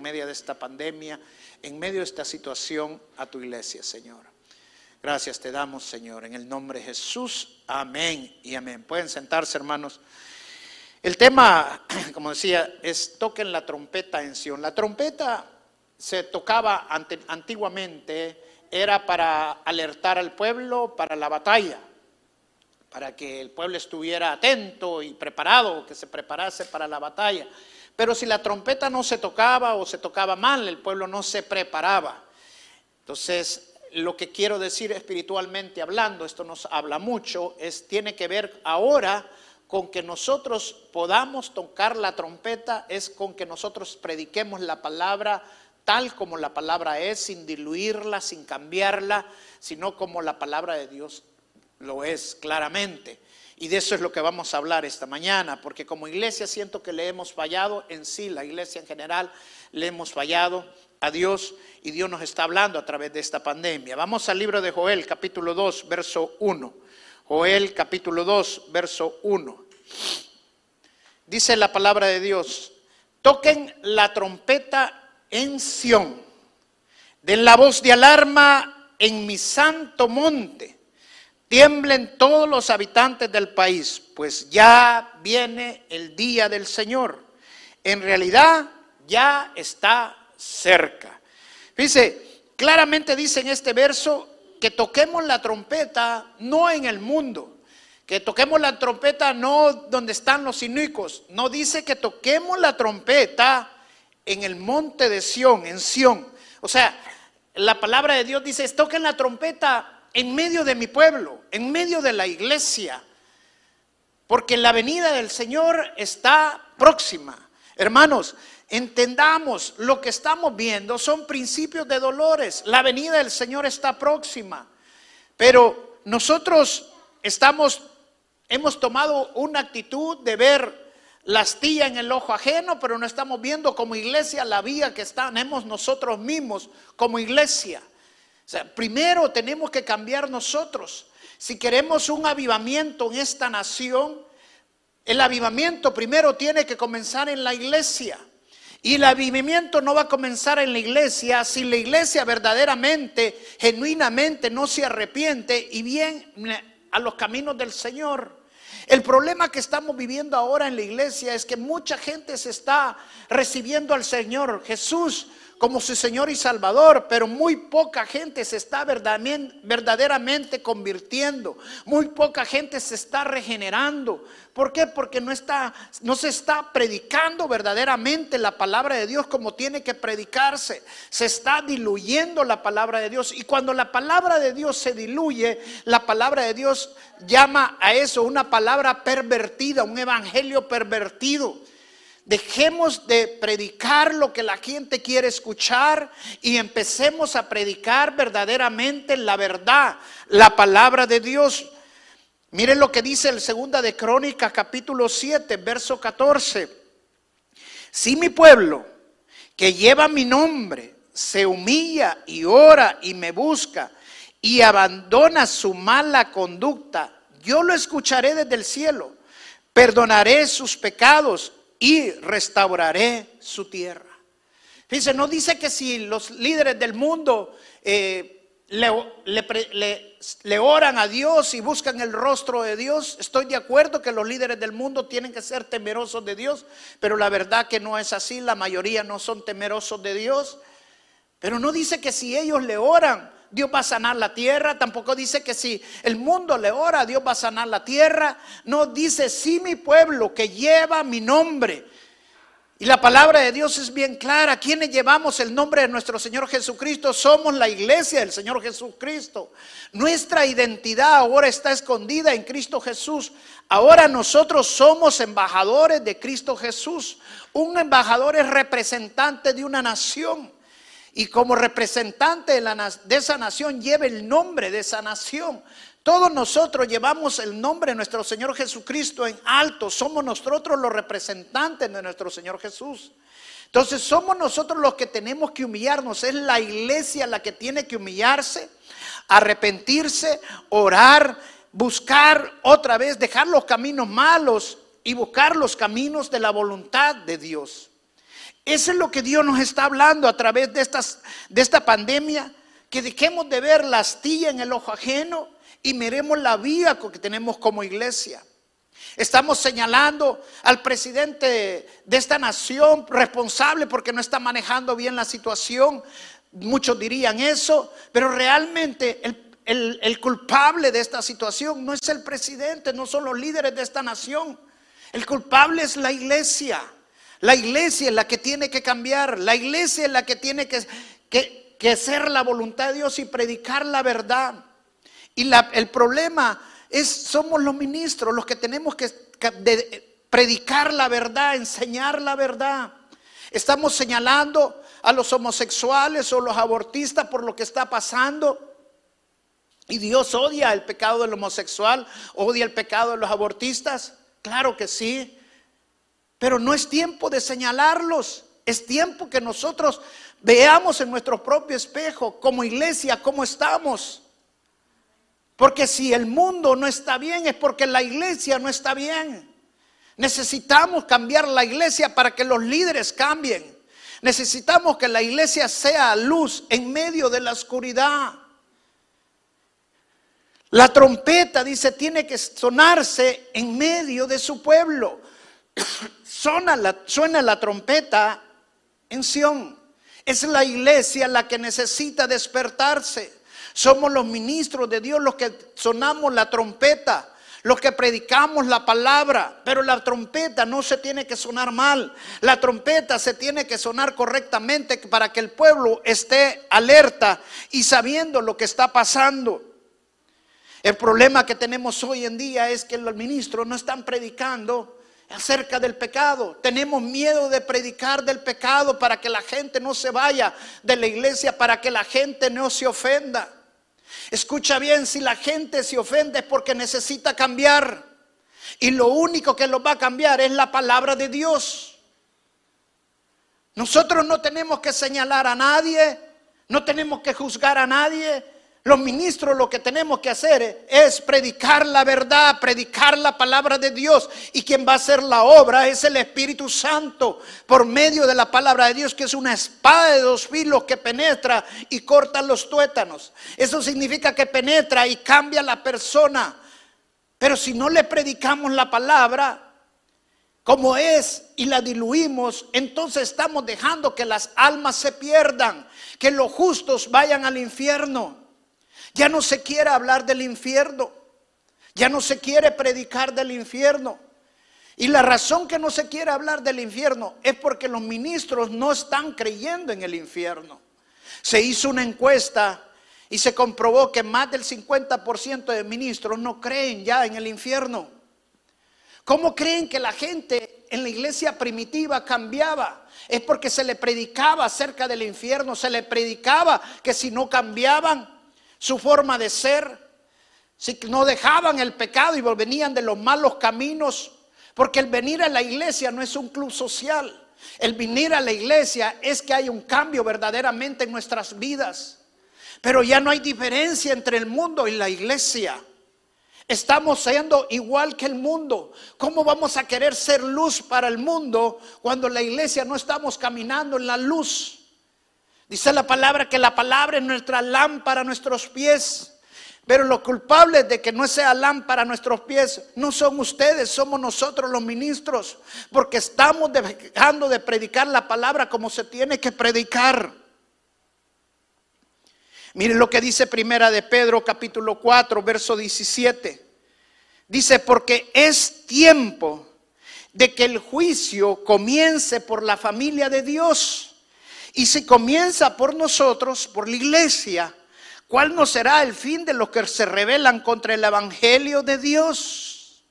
En medio de esta pandemia, en medio de esta situación a tu iglesia, Señor. Gracias te damos, Señor, en el nombre de Jesús. Amén y amén. Pueden sentarse, hermanos. El tema, como decía, es toquen la trompeta en Sion. La trompeta se tocaba antiguamente, era para alertar al pueblo para la batalla, para que el pueblo estuviera atento y preparado, que se preparase para la batalla. Pero si la trompeta no se tocaba o se tocaba mal, el pueblo no se preparaba. Entonces, lo que quiero decir espiritualmente hablando, esto nos habla mucho, es tiene que ver ahora con que nosotros podamos tocar la trompeta, es con que nosotros prediquemos la palabra tal como la palabra es, sin diluirla, sin cambiarla, sino como la palabra de Dios lo es claramente. Y de eso es lo que vamos a hablar esta mañana, porque como iglesia siento que le hemos fallado en sí, la iglesia en general, le hemos fallado a Dios y Dios nos está hablando a través de esta pandemia. Vamos al libro de Joel, capítulo 2, verso 1. Joel, capítulo 2, verso 1. Dice la palabra de Dios, toquen la trompeta en Sión, den la voz de alarma en mi santo monte Tiemblen todos los habitantes del país, pues ya viene el día del Señor. En realidad ya está cerca. Dice, claramente dice en este verso que toquemos la trompeta no en el mundo, que toquemos la trompeta no donde están los inicuos, no dice que toquemos la trompeta en el monte de Sión, en Sión. O sea, la palabra de Dios dice, toquen la trompeta en medio de mi pueblo, en medio de la iglesia, porque la venida del Señor está próxima. Hermanos, entendamos lo que estamos viendo son principios de dolores. La venida del Señor está próxima. Pero nosotros estamos hemos tomado una actitud de ver la astilla en el ojo ajeno, pero no estamos viendo como iglesia la vía que tenemos nosotros mismos como iglesia sea, primero tenemos que cambiar nosotros. Si queremos un avivamiento en esta nación, el avivamiento primero tiene que comenzar en la iglesia. Y el avivamiento no va a comenzar en la iglesia si la iglesia verdaderamente, genuinamente no se arrepiente y viene a los caminos del Señor. El problema que estamos viviendo ahora en la iglesia es que mucha gente se está recibiendo al Señor Jesús como su Señor y Salvador, pero muy poca gente se está verdaderamente convirtiendo, muy poca gente se está regenerando. ¿Por qué? Porque no, no se está predicando verdaderamente la palabra de Dios como tiene que predicarse. Se está diluyendo la palabra de Dios. Y cuando la palabra de Dios se diluye, la palabra de Dios llama a eso una palabra pervertida, un evangelio pervertido. Dejemos de predicar lo que la gente quiere escuchar y empecemos a predicar verdaderamente la verdad, la palabra de Dios. Miren lo que dice el segunda de Crónicas capítulo 7, verso 14. Si mi pueblo que lleva mi nombre se humilla y ora y me busca y abandona su mala conducta, yo lo escucharé desde el cielo, perdonaré sus pecados y restauraré su tierra. Fíjense, no dice que si los líderes del mundo eh, le, le, oran a Dios y buscan el rostro de Dios. Estoy de acuerdo que los líderes del mundo tienen que ser temerosos de Dios, pero la verdad que no es así. La mayoría no son temerosos de Dios. Pero no dice que si ellos le oran, Dios va a sanar la tierra. Tampoco dice que si el mundo le ora, Dios va a sanar la tierra. No dice, si mi pueblo que lleva mi nombre y la palabra de Dios es bien clara. Quienes llevamos el nombre de nuestro Señor Jesucristo somos la iglesia del Señor Jesucristo. Nuestra identidad ahora está escondida en Cristo Jesús. Ahora nosotros somos embajadores de Cristo Jesús. Un embajador es representante de una nación. Y como representante de, de esa nación lleva el nombre de esa nación. Todos nosotros llevamos el nombre de nuestro Señor Jesucristo en alto. Somos nosotros los representantes de nuestro Señor Jesús. Entonces somos nosotros los que tenemos que humillarnos. Es la iglesia la que tiene que humillarse, arrepentirse, orar, buscar otra vez, dejar los caminos malos y buscar los caminos de la voluntad de Dios. Eso es lo que Dios nos está hablando a través de, esta pandemia, que dejemos de ver la astilla en el ojo ajeno y miremos la vía que tenemos como iglesia. Estamos señalando al presidente de esta nación responsable porque no está manejando bien la situación. Muchos dirían eso, pero realmente el, culpable de esta situación no es el presidente, no son los líderes de esta nación. El culpable es la iglesia. La iglesia es la que tiene que cambiar. La iglesia es la que tiene que, que, que ser la voluntad de Dios y predicar la verdad. Y el problema es, somos los ministros los que tenemos que predicar la verdad, enseñar la verdad. Estamos señalando a los homosexuales o los abortistas por lo que está pasando. Y Dios odia el pecado del homosexual, odia el pecado de los abortistas. Claro que sí. Pero no es tiempo de señalarlos. Es tiempo que nosotros veamos en nuestro propio espejo como iglesia cómo estamos. Porque si el mundo no está bien es porque la iglesia no está bien. Necesitamos cambiar la iglesia para que los líderes cambien. Necesitamos que la iglesia sea luz en medio de la oscuridad. La trompeta, dice, tiene que sonarse en medio de su pueblo. suena, la, la trompeta en Sión. Es la iglesia la que necesita despertarse. Somos los ministros de Dios los que sonamos la trompeta, los que predicamos la palabra, pero la trompeta no se tiene que sonar mal. La trompeta se tiene que sonar correctamente para que el pueblo esté alerta y sabiendo lo que está pasando. El problema que tenemos hoy en día es que los ministros no están predicando acerca del pecado. Tenemos miedo de predicar del pecado para que la gente no se vaya de la iglesia, para que la gente no se ofenda. Escucha bien, si la gente se ofende es porque necesita cambiar. Y lo único que lo va a cambiar es la palabra de Dios. Nosotros no tenemos que señalar a nadie, no tenemos que juzgar a nadie, los ministros lo que tenemos que hacer es predicar la verdad, predicar la palabra de Dios. Y quien va a hacer la obra es el Espíritu Santo por medio de la palabra de Dios, que es una espada de dos filos que penetra y corta los tuétanos. Eso significa que penetra y cambia la persona. Pero si no le predicamos la palabra como es y la diluimos, entonces estamos dejando que las almas se pierdan, que los justos vayan al infierno. Ya no se quiere hablar del infierno. Ya no se quiere predicar del infierno. Y la razón que no se quiere hablar del infierno es porque los ministros no están creyendo en el infierno. Se hizo una encuesta y se comprobó que más del 50% de ministros no creen ya en el infierno. ¿Cómo creen que la gente en la iglesia primitiva cambiaba? Es porque se le predicaba acerca del infierno, se le predicaba que si no cambiaban, su forma de ser, si no dejaban el pecado y venían de los malos caminos, porque el venir a la iglesia no es un club social, el venir a la iglesia es que hay un cambio verdaderamente en nuestras vidas. Pero ya no hay diferencia entre el mundo y la iglesia. Estamos siendo igual que el mundo. ¿Cómo vamos a querer ser luz para el mundo cuando la iglesia no estamos caminando en la luz? Dice la palabra que la palabra es nuestra lámpara a nuestros pies. Pero los culpables de que no sea lámpara a nuestros pies no son ustedes, somos nosotros los ministros, porque estamos dejando de predicar la palabra como se tiene que predicar. Miren lo que dice Primera de Pedro capítulo 4, verso 17. Dice, porque es tiempo de que el juicio comience por la familia de Dios. Y si comienza por nosotros, por la iglesia, ¿cuál no será el fin de los que se rebelan contra el Evangelio de Dios?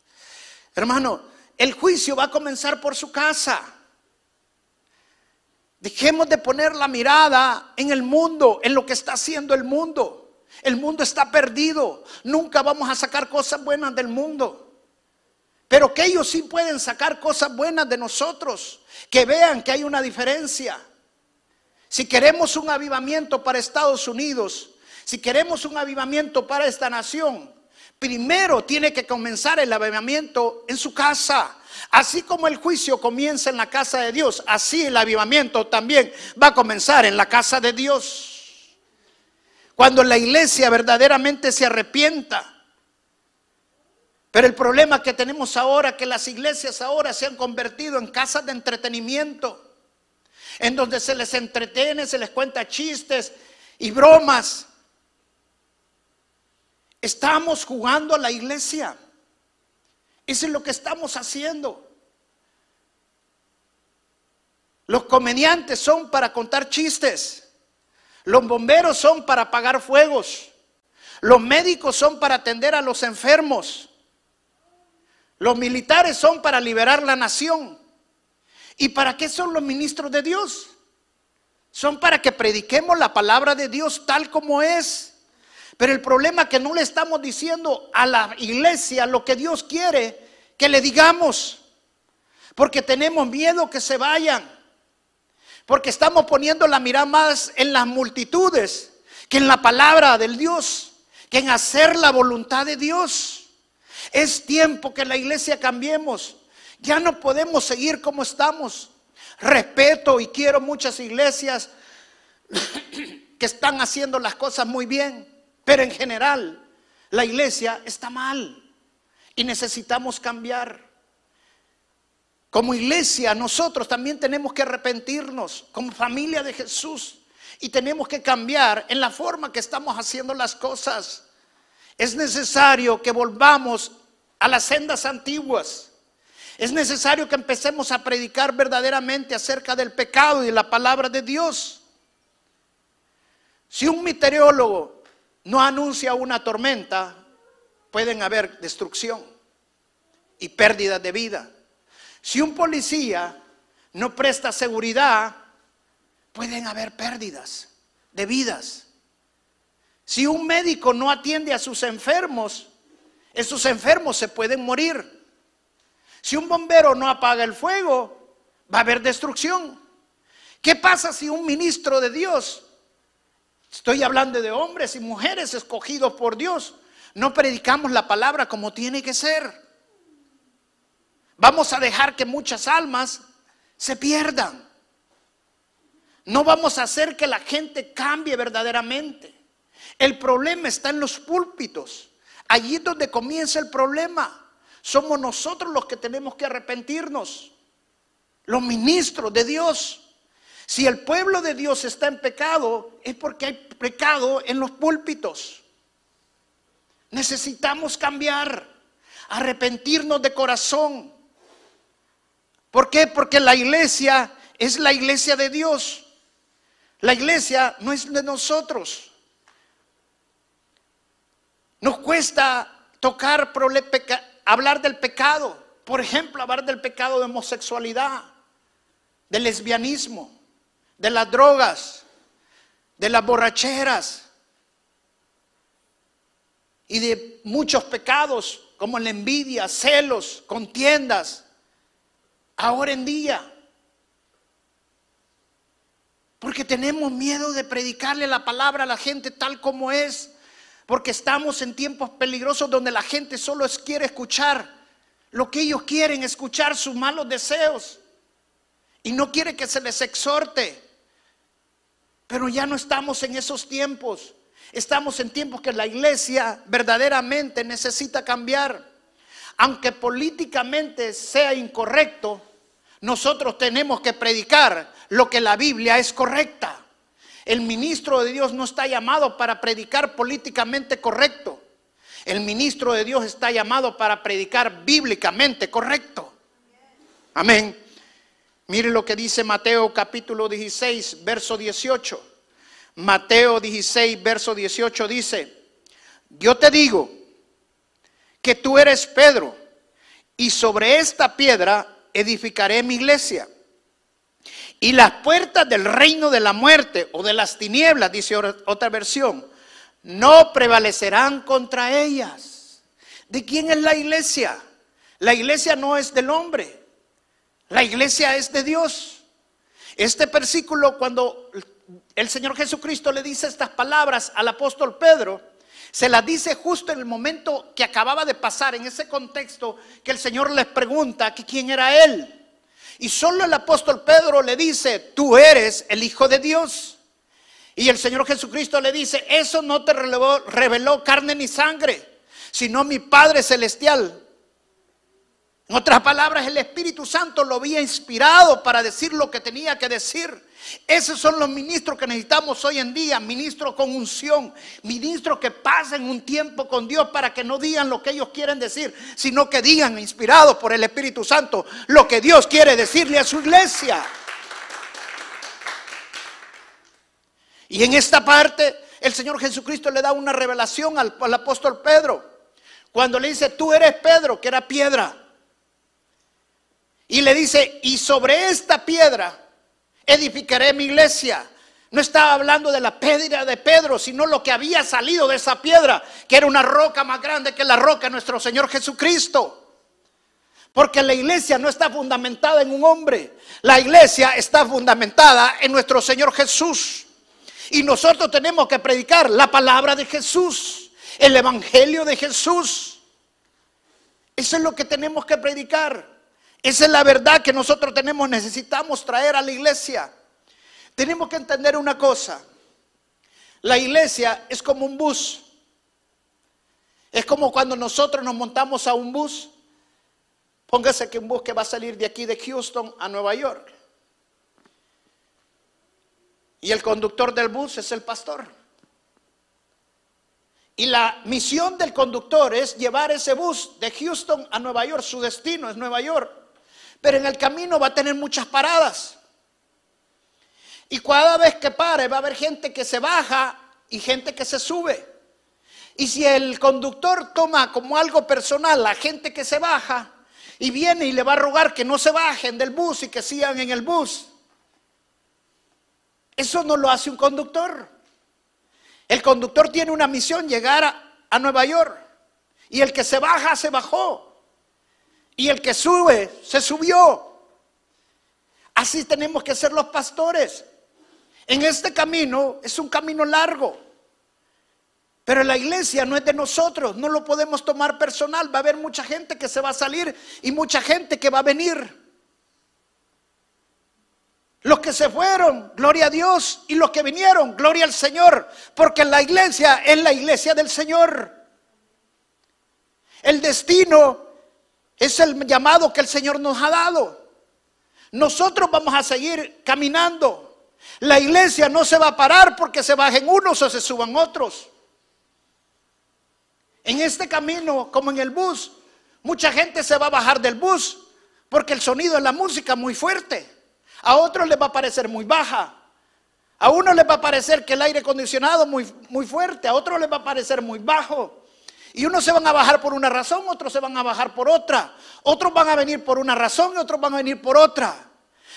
Hermano, el juicio va a comenzar por su casa. Dejemos de poner la mirada en el mundo, en lo que está haciendo el mundo. El mundo está perdido. Nunca vamos a sacar cosas buenas del mundo. Pero que ellos sí pueden sacar cosas buenas de nosotros. Que vean que hay una diferencia. Si queremos un avivamiento para Estados Unidos, si queremos un avivamiento para esta nación, primero tiene que comenzar el avivamiento en su casa. Así como el juicio comienza en la casa de Dios, así el avivamiento también va a comenzar en la casa de Dios. Cuando la iglesia verdaderamente se arrepienta. Pero el problema que tenemos ahora, que las iglesias ahora se han convertido en casas de entretenimiento en donde se les entretiene, se les cuenta chistes y bromas. Estamos jugando a la iglesia. Eso es lo que estamos haciendo. Los comediantes son para contar chistes. Los bomberos son para apagar fuegos. Los médicos son para atender a los enfermos. Los militares son para liberar la nación. ¿Y para qué son los ministros de Dios? Son para que prediquemos la palabra de Dios tal como es. Pero el problema es que no le estamos diciendo a la iglesia lo que Dios quiere que le digamos. Porque tenemos miedo que se vayan. Porque estamos poniendo la mirada más en las multitudes que en la palabra del Dios, que en hacer la voluntad de Dios. Es tiempo que la iglesia cambiemos. Ya no podemos seguir como estamos. Respeto y quiero muchas iglesias que están haciendo las cosas muy bien, pero en general la iglesia está mal y necesitamos cambiar. Como iglesia nosotros también tenemos que arrepentirnos como familia de Jesús y tenemos que cambiar en la forma que estamos haciendo las cosas. Es necesario que volvamos a las sendas antiguas es necesario que empecemos a predicar verdaderamente acerca del pecado y la palabra de Dios. Si un meteorólogo no anuncia una tormenta, pueden haber destrucción y pérdida de vida. Si un policía no presta seguridad, pueden haber pérdidas de vidas. Si un médico no atiende a sus enfermos, esos enfermos se pueden morir. Si un bombero no apaga el fuego, va a haber destrucción. ¿Qué pasa si un ministro de Dios, estoy hablando de hombres y mujeres escogidos por Dios, no predicamos la palabra como tiene que ser? Vamos a dejar que muchas almas se pierdan. No vamos a hacer que la gente cambie verdaderamente. El problema está en los púlpitos. Allí es donde comienza el problema. Somos nosotros los que tenemos que arrepentirnos, los ministros de Dios. Si el pueblo de Dios está en pecado, es porque hay pecado en los púlpitos. Necesitamos cambiar, arrepentirnos de corazón. ¿Por qué? Porque la iglesia es la iglesia de Dios. La iglesia no es de nosotros. Nos cuesta tocar hablar del pecado. Por ejemplo, hablar del pecado de homosexualidad, del lesbianismo, de las drogas, de las borracheras y de muchos pecados como la envidia, celos, contiendas, ahora en día. Porque tenemos miedo de predicarle la palabra a la gente tal como es. Porque estamos en tiempos peligrosos donde la gente solo quiere escuchar lo que ellos quieren, escuchar sus malos deseos. Y no quiere que se les exhorte. Pero ya no estamos en esos tiempos. Estamos en tiempos que la iglesia verdaderamente necesita cambiar. Aunque políticamente sea incorrecto, nosotros tenemos que predicar lo que la Biblia es correcta. El ministro de Dios no está llamado para predicar políticamente correcto. El ministro de Dios está llamado para predicar bíblicamente correcto. Amén. Mire lo que dice Mateo capítulo 16, verso 18. Mateo 16, verso 18 dice, yo te digo que tú eres Pedro y sobre esta piedra edificaré mi iglesia. Y las puertas del reino de la muerte o de las tinieblas, dice otra versión, no prevalecerán contra ellas. ¿De quién es la iglesia? La iglesia no es del hombre, la iglesia es de Dios. Este versículo, cuando el Señor Jesucristo le dice estas palabras al apóstol Pedro, se las dice justo en el momento que acababa de pasar, en ese contexto que el Señor les pregunta que quién era Él. Y solo el apóstol Pedro le dice, tú eres el Hijo de Dios. Y el Señor Jesucristo le dice, eso no te reveló, reveló carne ni sangre, sino mi Padre Celestial. En otras palabras, el Espíritu Santo lo había inspirado para decir lo que tenía que decir. Esos son los ministros que necesitamos hoy en día, ministros con unción, ministros que pasen un tiempo con Dios para que no digan lo que ellos quieren decir, sino que digan, inspirados por el Espíritu Santo, lo que Dios quiere decirle a su iglesia. Y en esta parte, el Señor Jesucristo le da una revelación al, al apóstol Pedro, cuando le dice, tú eres Pedro, que era piedra. Y le dice, y sobre esta piedra, edificaré mi iglesia. No estaba hablando de la piedra de Pedro, sino lo que había salido de esa piedra, que era una roca más grande que la roca de nuestro Señor Jesucristo. Porque la iglesia no está fundamentada en un hombre, la iglesia está fundamentada en nuestro Señor Jesús. Y nosotros tenemos que predicar la palabra de Jesús, el Evangelio de Jesús. Eso es lo que tenemos que predicar. Esa es la verdad que nosotros tenemos, necesitamos traer a la iglesia. Tenemos que entender una cosa. La iglesia es como un bus. Es como cuando nosotros nos montamos a un bus. Póngase que un bus que va a salir de aquí de Houston a Nueva York. Y el conductor del bus es el pastor. Y la misión del conductor es llevar ese bus de Houston a Nueva York. Su destino es Nueva York. Pero en el camino va a tener muchas paradas. Y cada vez que pare va a haber gente que se baja y gente que se sube. Y si el conductor toma como algo personal la gente que se baja y viene y le va a rogar que no se bajen del bus y que sigan en el bus, eso no lo hace un conductor. El conductor tiene una misión, llegar a, a Nueva York. Y el que se baja, se bajó. Y el que sube, se subió. Así tenemos que ser los pastores. En este camino es un camino largo. Pero la iglesia no es de nosotros, no lo podemos tomar personal. Va a haber mucha gente que se va a salir y mucha gente que va a venir. Los que se fueron, gloria a Dios, y los que vinieron, gloria al Señor, porque la iglesia es la iglesia del Señor. El destino es el llamado que el Señor nos ha dado. Nosotros vamos a seguir caminando. La iglesia no se va a parar porque se bajen unos o se suban otros. En este camino, como en el bus, mucha gente se va a bajar del bus porque el sonido de la música es muy fuerte. A otros les va a parecer muy baja. A uno les va a parecer que el aire acondicionado muy, muy fuerte, a otros les va a parecer muy bajo. Y unos se van a bajar por una razón, otros se van a bajar por otra. Otros van a venir por una razón y otros van a venir por otra.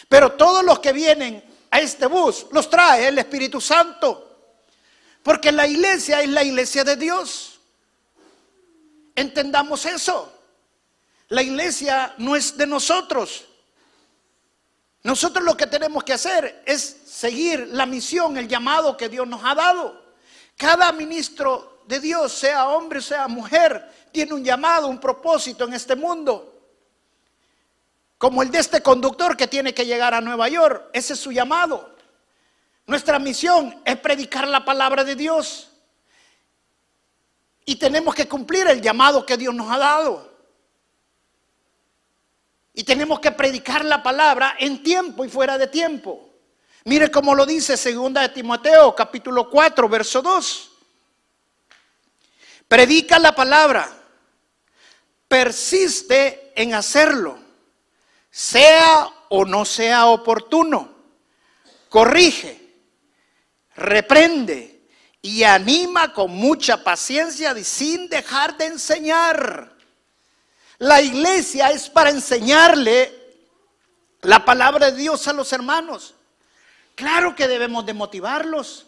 Pero todos los que vienen a este bus los trae el Espíritu Santo. Porque la iglesia es la iglesia de Dios. Entendamos eso. La iglesia no es de nosotros. Nosotros lo que tenemos que hacer es seguir la misión, el llamado que Dios nos ha dado. Cada ministro de Dios, sea hombre, sea mujer, tiene un llamado, un propósito en este mundo. Como el de este conductor que tiene que llegar a Nueva York, ese es su llamado. Nuestra misión es predicar la palabra de Dios. Y tenemos que cumplir el llamado que Dios nos ha dado. Y tenemos que predicar la palabra en tiempo y fuera de tiempo. Mire cómo lo dice segunda de Timoteo, capítulo 4, verso 2. Predica la palabra, persiste en hacerlo, sea o no sea oportuno, corrige, reprende y anima con mucha paciencia y sin dejar de enseñar. La iglesia es para enseñarle la palabra de Dios a los hermanos. Claro que debemos de motivarlos.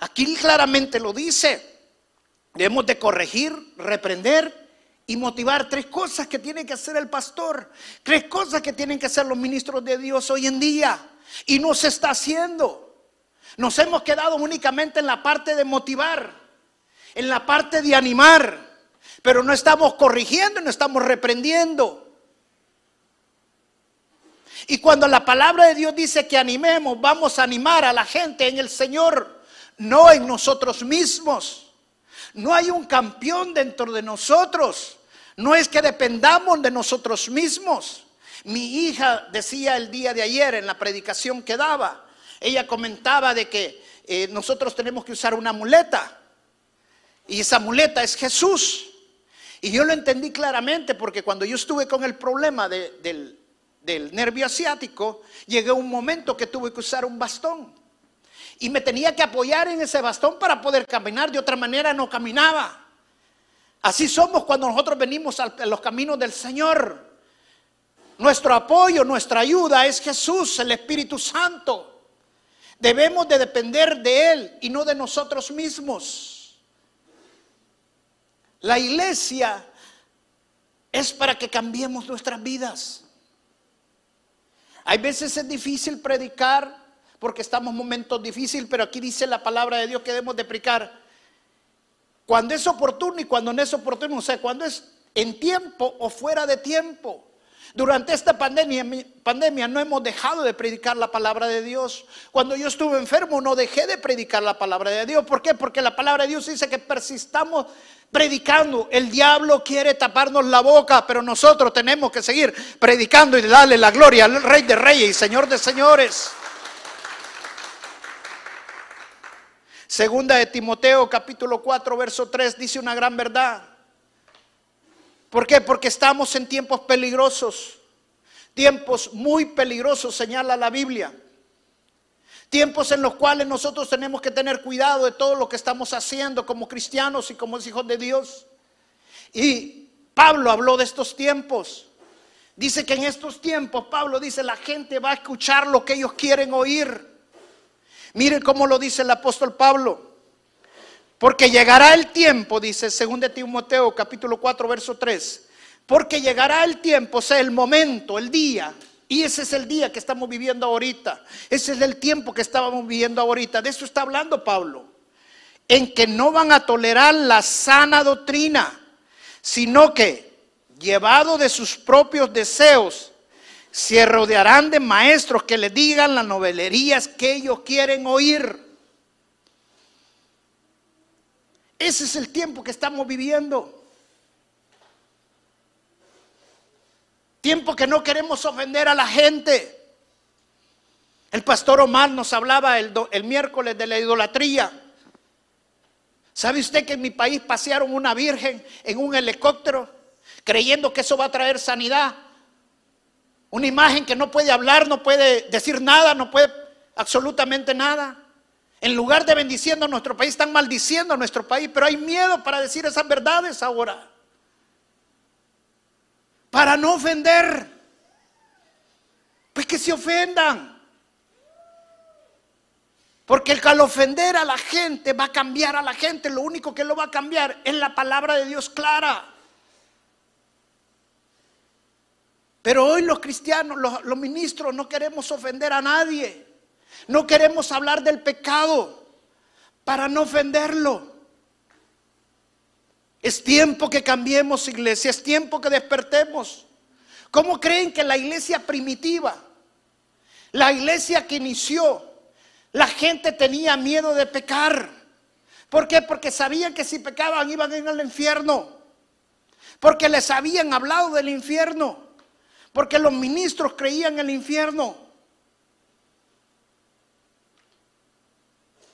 Aquí claramente lo dice. Debemos de corregir, reprender y motivar tres cosas que tiene que hacer el pastor. Tres cosas que tienen que hacer los ministros de Dios hoy en día. Y no se está haciendo. Nos hemos quedado únicamente en la parte de motivar, en la parte de animar, pero no estamos corrigiendo, no estamos reprendiendo. Y cuando la palabra de Dios dice que animemos, vamos a animar a la gente en el Señor, no en nosotros mismos. No hay un campeón dentro de nosotros. No es que dependamos de nosotros mismos. Mi hija decía el día de ayer en la predicación que daba, ella comentaba de que eh, nosotros tenemos que usar una muleta. Y esa muleta es Jesús. Y yo lo entendí claramente porque cuando yo estuve con el problema del, del nervio asiático, llegué a un momento que tuve que usar un bastón. Y me tenía que apoyar en ese bastón para poder caminar. De otra manera no caminaba. Así somos cuando nosotros venimos a los caminos del Señor. Nuestro apoyo, nuestra ayuda es Jesús, el Espíritu Santo. Debemos de depender de Él y no de nosotros mismos. La iglesia es para que cambiemos nuestras vidas. Hay veces es difícil predicar porque estamos en momentos difíciles, pero aquí dice la palabra de Dios que debemos de predicar cuando es oportuno y cuando no es oportuno, o sea, cuando es en tiempo o fuera de tiempo. Durante esta pandemia, pandemia no hemos dejado de predicar la palabra de Dios. Cuando yo estuve enfermo no dejé de predicar la palabra de Dios. ¿Por qué? Porque la palabra de Dios dice que persistamos predicando. El diablo quiere taparnos la boca, pero nosotros tenemos que seguir predicando y darle la gloria al Rey de Reyes y Señor de Señores. Segunda de Timoteo capítulo 4 verso 3 dice una gran verdad. ¿Por qué? Porque estamos en tiempos peligrosos. Tiempos muy peligrosos, señala la Biblia. Tiempos en los cuales nosotros tenemos que tener cuidado de todo lo que estamos haciendo como cristianos y como hijos de Dios. Y Pablo habló de estos tiempos. Dice que en estos tiempos, Pablo dice, la gente va a escuchar lo que ellos quieren oír. Miren cómo lo dice el apóstol Pablo. Porque llegará el tiempo, dice 2 Timoteo capítulo 4 verso 3. Porque llegará el tiempo, sea, el momento, el día. Y ese es el día que estamos viviendo ahorita. Ese es el tiempo que estábamos viviendo ahorita. De eso está hablando Pablo. En que no van a tolerar la sana doctrina, sino que, llevado de sus propios deseos, se rodearán de maestros que les digan las novelerías que ellos quieren oír. Ese es el tiempo que estamos viviendo. Tiempo que no queremos ofender a la gente. El pastor Omar nos hablaba el, miércoles de la idolatría. ¿Sabe usted que en mi país pasearon una virgen en un helicóptero creyendo que eso va a traer sanidad? Una imagen que no puede hablar, no puede decir nada, no puede absolutamente nada. En lugar de bendiciendo a nuestro país, están maldiciendo a nuestro país, pero hay miedo para decir esas verdades ahora. Para no ofender. Pues que se ofendan. Porque al ofender a la gente va a cambiar a la gente, lo único que lo va a cambiar es la palabra de Dios clara. Pero hoy los cristianos, los, ministros, no queremos ofender a nadie. No queremos hablar del pecado para no ofenderlo. Es tiempo que cambiemos iglesia, es tiempo que despertemos. ¿Cómo creen que la iglesia primitiva, la iglesia que inició, La gente tenía miedo de pecar. ¿Por qué? Porque sabían que si pecaban iban a ir al infierno. Porque les habían hablado del infierno. Porque los ministros creían en el infierno.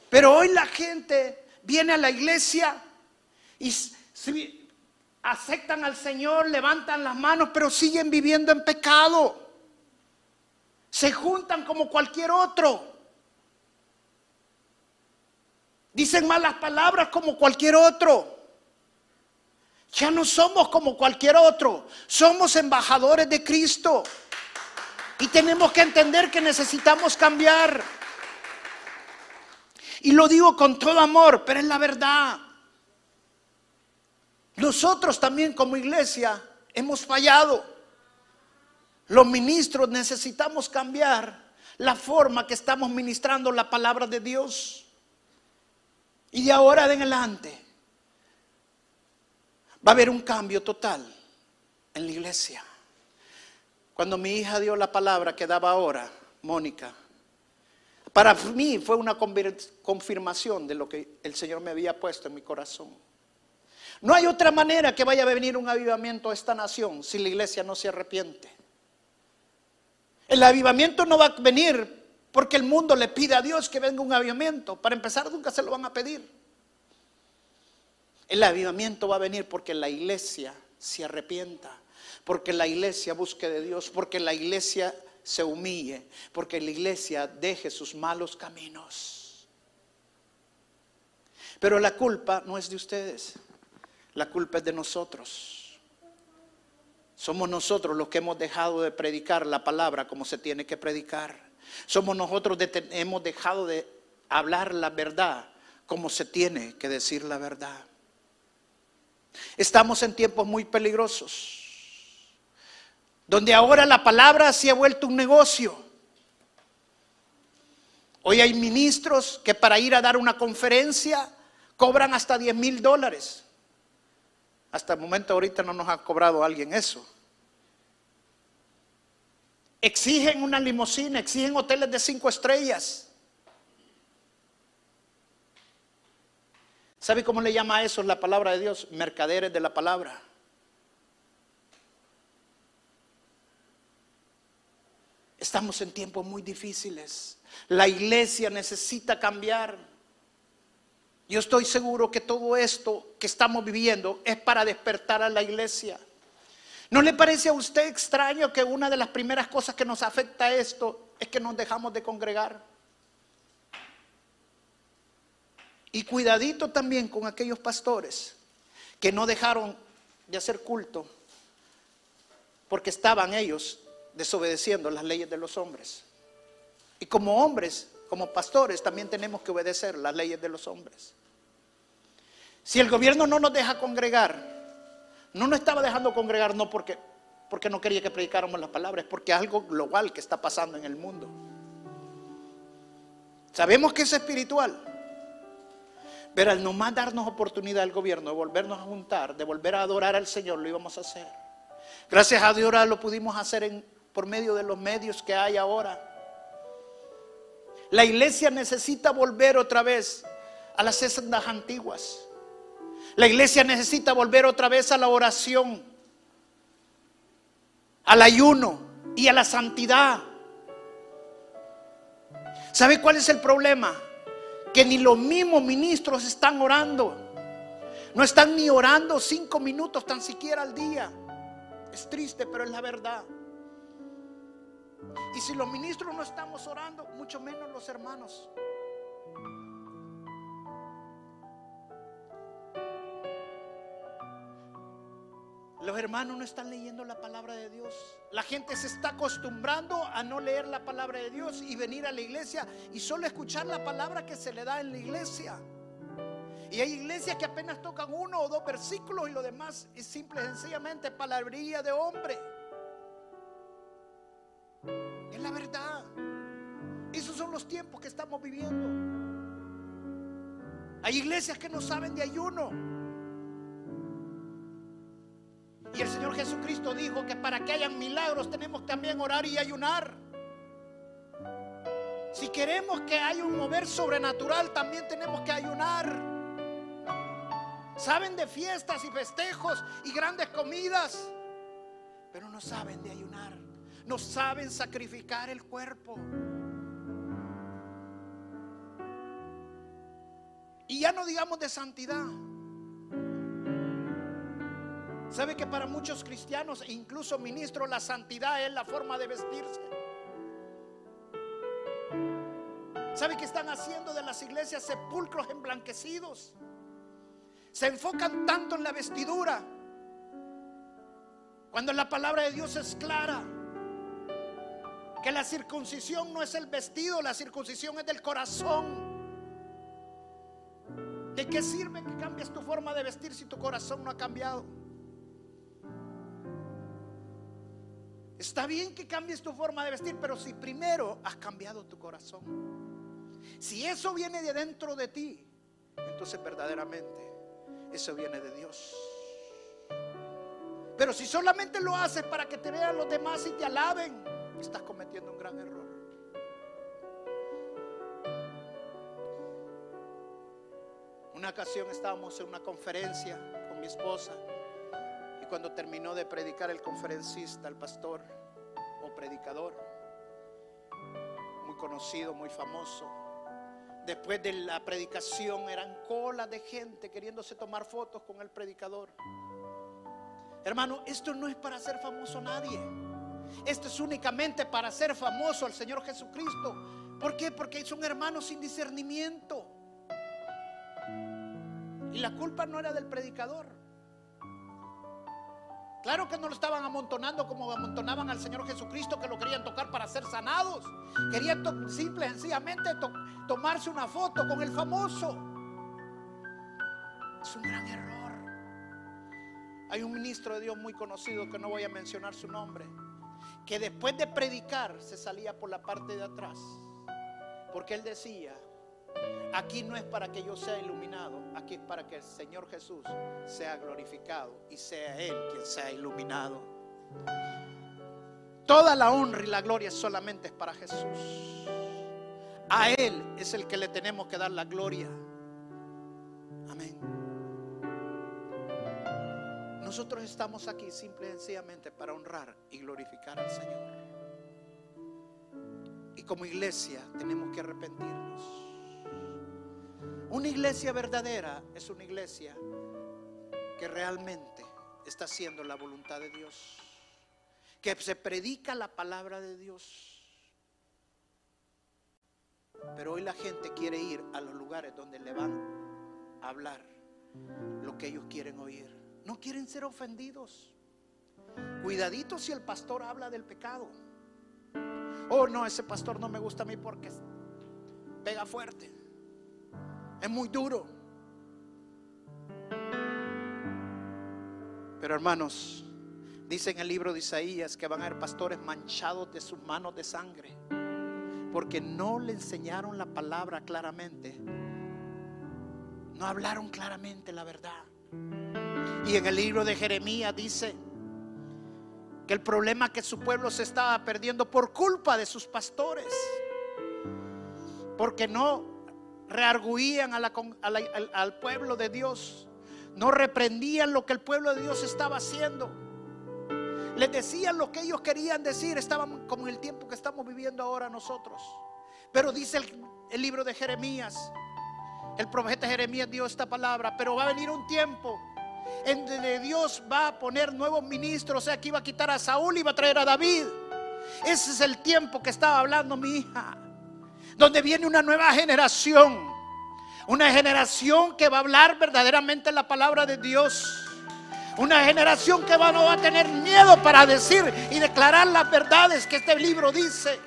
Pero hoy la gente viene a la iglesia y aceptan al Señor, levantan las manos, pero siguen viviendo en pecado. Se juntan como cualquier otro. Dicen malas palabras como cualquier otro. Ya no somos como cualquier otro. Somos embajadores de Cristo. Y tenemos que entender que necesitamos cambiar. Y lo digo con todo amor, pero es la verdad. Nosotros también como iglesia hemos fallado. Los ministros necesitamos cambiar la forma que estamos ministrando la palabra de Dios. Y de ahora en adelante va a haber un cambio total en la iglesia. Cuando mi hija dio la palabra que daba ahora, Mónica, para mí fue una confirmación de lo que el Señor me había puesto en mi corazón. No hay otra manera que vaya a venir un avivamiento a esta nación si la iglesia no se arrepiente. El avivamiento no va a venir porque el mundo le pide a Dios que venga un avivamiento. Para empezar, nunca se lo van a pedir. El avivamiento va a venir porque la iglesia se arrepienta, porque la iglesia busque de Dios, porque la iglesia se humille, porque la iglesia deje sus malos caminos. Pero la culpa no es de ustedes. La culpa es de nosotros. Somos nosotros los que hemos dejado de predicar la palabra como se tiene que predicar. Somos nosotros que hemos dejado de hablar la verdad como se tiene que decir la verdad. Estamos en tiempos muy peligrosos, donde ahora la palabra se ha vuelto un negocio. Hoy hay ministros que para ir a dar una conferencia cobran hasta 10 mil dólares. Hasta el momento ahorita no nos ha cobrado alguien eso. Exigen una limusina, exigen hoteles de cinco estrellas. ¿Sabe cómo le llama a eso la palabra de Dios? Mercaderes de la palabra. Estamos en tiempos muy difíciles. La iglesia necesita cambiar. Yo estoy seguro que todo esto que estamos viviendo es para despertar a la iglesia. ¿No le parece a usted extraño que una de las primeras cosas que nos afecta a esto es que nos dejamos de congregar? Y cuidadito también con aquellos pastores que no dejaron de hacer culto porque estaban ellos desobedeciendo las leyes de los hombres. Y como hombres como pastores también tenemos que obedecer las leyes de los hombres. Si el gobierno no nos deja congregar, no nos estaba dejando congregar no porque, porque no quería que predicáramos las palabras, porque algo global que está pasando en el mundo. Sabemos que es espiritual. Pero al nomás darnos oportunidad al gobierno de volvernos a juntar, de volver a adorar al Señor, lo íbamos a hacer. Gracias a Dios ahora lo pudimos hacer por medio de los medios que hay ahora. La iglesia necesita volver otra vez a las sendas antiguas. La iglesia necesita volver otra vez a la oración, al ayuno y a la santidad. ¿Sabe cuál es el problema? Que ni los mismos ministros están orando. No están ni orando cinco minutos tan siquiera al día. Es triste, pero es la verdad. Y si los ministros no estamos orando, mucho menos los hermanos. Los hermanos no están leyendo la palabra de Dios. La gente se está acostumbrando a no leer la palabra de Dios y venir a la iglesia y solo escuchar la palabra que se le da en la iglesia. Y hay iglesias que apenas tocan uno o dos versículos y lo demás es simple y sencillamente palabrería de hombre. Es la verdad. Esos son los tiempos que estamos viviendo. Hay iglesias que no saben de ayuno. Y el Señor Jesucristo dijo que para que hayan milagros tenemos también orar y ayunar. Si queremos que haya un mover sobrenatural, también tenemos que ayunar. Saben de fiestas y festejos y grandes comidas, pero no saben de ayunar. No saben sacrificar el cuerpo. Y ya no digamos de santidad. ¿Sabe que para muchos cristianos incluso ministros la santidad es la forma de vestirse? ¿Sabe que están haciendo de las iglesias sepulcros emblanquecidos? Se enfocan tanto en la vestidura cuando la palabra de Dios es clara. Que la circuncisión no es el vestido, la circuncisión es del corazón. ¿De qué sirve que cambies tu forma de vestir si tu corazón no ha cambiado? Está bien que cambies tu forma de vestir, pero si primero has cambiado tu corazón, si eso viene de dentro de ti, entonces verdaderamente eso viene de Dios. Pero si solamente lo haces para que te vean los demás y te alaben, estás cometiendo un gran error. Una ocasión estábamos en una conferencia con mi esposa cuando terminó de predicar el conferencista, el pastor o predicador, muy conocido, muy famoso, después de la predicación eran colas de gente queriéndose tomar fotos con el predicador. Hermano, esto no es para hacer famoso a nadie. Esto es únicamente para hacer famoso al Señor Jesucristo. ¿Por qué? Porque son hermanos sin discernimiento. Y la culpa no era del predicador. Claro que no lo estaban amontonando como amontonaban al Señor Jesucristo, que lo querían tocar para ser sanados. Querían simple, sencillamente tomarse una foto con el famoso. Es un gran error. Hay un ministro de Dios muy conocido que no voy a mencionar su nombre, que después de predicar se salía por la parte de atrás, porque él decía, Aquí no es para que yo sea iluminado, aquí es para que el Señor Jesús sea glorificado y sea Él quien sea iluminado. Toda la honra y la gloria solamente es para Jesús. A Él es el que le tenemos que dar la gloria. Amén. Nosotros estamos aquí simple y sencillamente para honrar y glorificar al Señor. Y como iglesia tenemos que arrepentirnos. Una iglesia verdadera es una iglesia que realmente está haciendo la voluntad de Dios, que se predica la palabra de Dios. Pero hoy la gente quiere ir a los lugares donde le van a hablar lo que ellos quieren oír. No quieren ser ofendidos. Cuidadito si el pastor habla del pecado. Oh, no, ese pastor no me gusta a mí porque pega fuerte. Es muy duro. Pero hermanos, dice en el libro de Isaías que van a haber pastores manchados de sus manos de sangre. Porque no le enseñaron la palabra claramente. No hablaron claramente la verdad. Y en el libro de Jeremías dice que el problema que su pueblo se estaba perdiendo por culpa de sus pastores. Porque no rearguían al, pueblo de Dios, no reprendían lo que el pueblo de Dios estaba haciendo. Les decían lo que ellos querían decir, estaban como en el tiempo que estamos viviendo ahora nosotros. Pero dice el, libro de Jeremías, el profeta Jeremías dio esta palabra, pero va a venir un tiempo en donde Dios va a poner nuevos ministros, o sea, que iba a quitar a Saúl y va a traer a David. Ese es el tiempo que estaba hablando mi hija donde viene una nueva generación. Una generación que va a hablar verdaderamente la palabra de Dios. Una generación que va, no va a tener miedo para decir y declarar las verdades que este libro dice.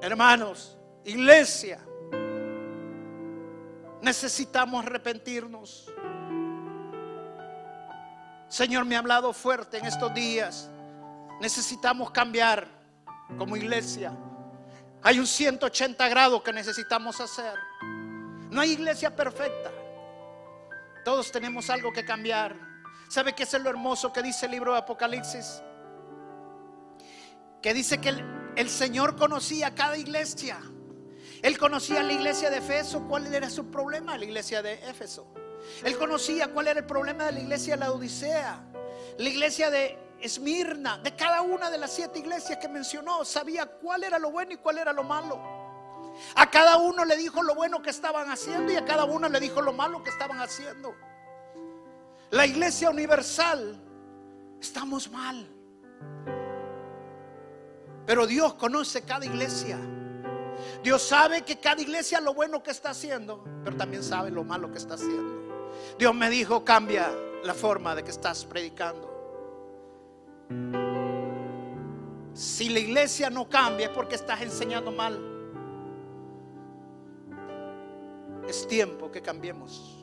Hermanos, iglesia, necesitamos arrepentirnos. Señor me ha hablado fuerte en estos días. Necesitamos cambiar como iglesia. Hay un 180 grados que necesitamos hacer. No hay iglesia perfecta. Todos tenemos algo que cambiar. ¿Sabe qué es lo hermoso que dice el libro de Apocalipsis? Que dice que El Señor conocía cada iglesia. Él conocía la iglesia de Efeso, cuál era su problema, la iglesia de Éfeso. Él conocía cuál era el problema de la iglesia de la Odisea, la iglesia de Esmirna, de cada una de las siete iglesias que mencionó, sabía cuál era lo bueno y cuál era lo malo. A cada uno le dijo lo bueno que estaban haciendo y a cada uno le dijo lo malo que estaban haciendo. La iglesia universal, estamos mal. Pero Dios conoce cada iglesia. Dios sabe que cada iglesia lo bueno que está haciendo, pero también sabe lo malo que está haciendo. Dios me dijo, cambia la forma de que estás predicando. Si la iglesia no cambia es porque estás enseñando mal. Es tiempo que cambiemos.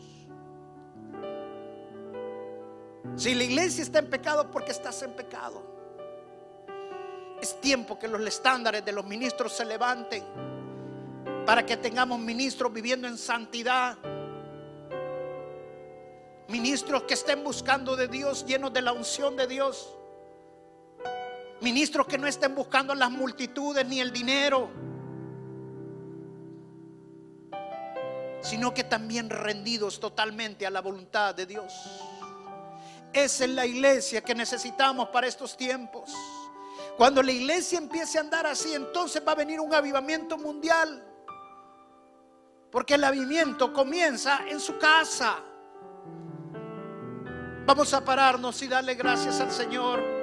Si la iglesia está en pecado porque estás en pecado. Es tiempo que los estándares de los ministros se levanten para que tengamos ministros viviendo en santidad. Ministros que estén buscando de Dios, llenos de la unción de Dios. Ministros que no estén buscando las multitudes ni el dinero, sino que también rendidos totalmente a la voluntad de Dios. Esa es la iglesia que necesitamos para estos tiempos. Cuando la iglesia empiece a andar así, entonces va a venir un avivamiento mundial. Porque el avivamiento comienza en su casa. Vamos a pararnos y darle gracias al Señor.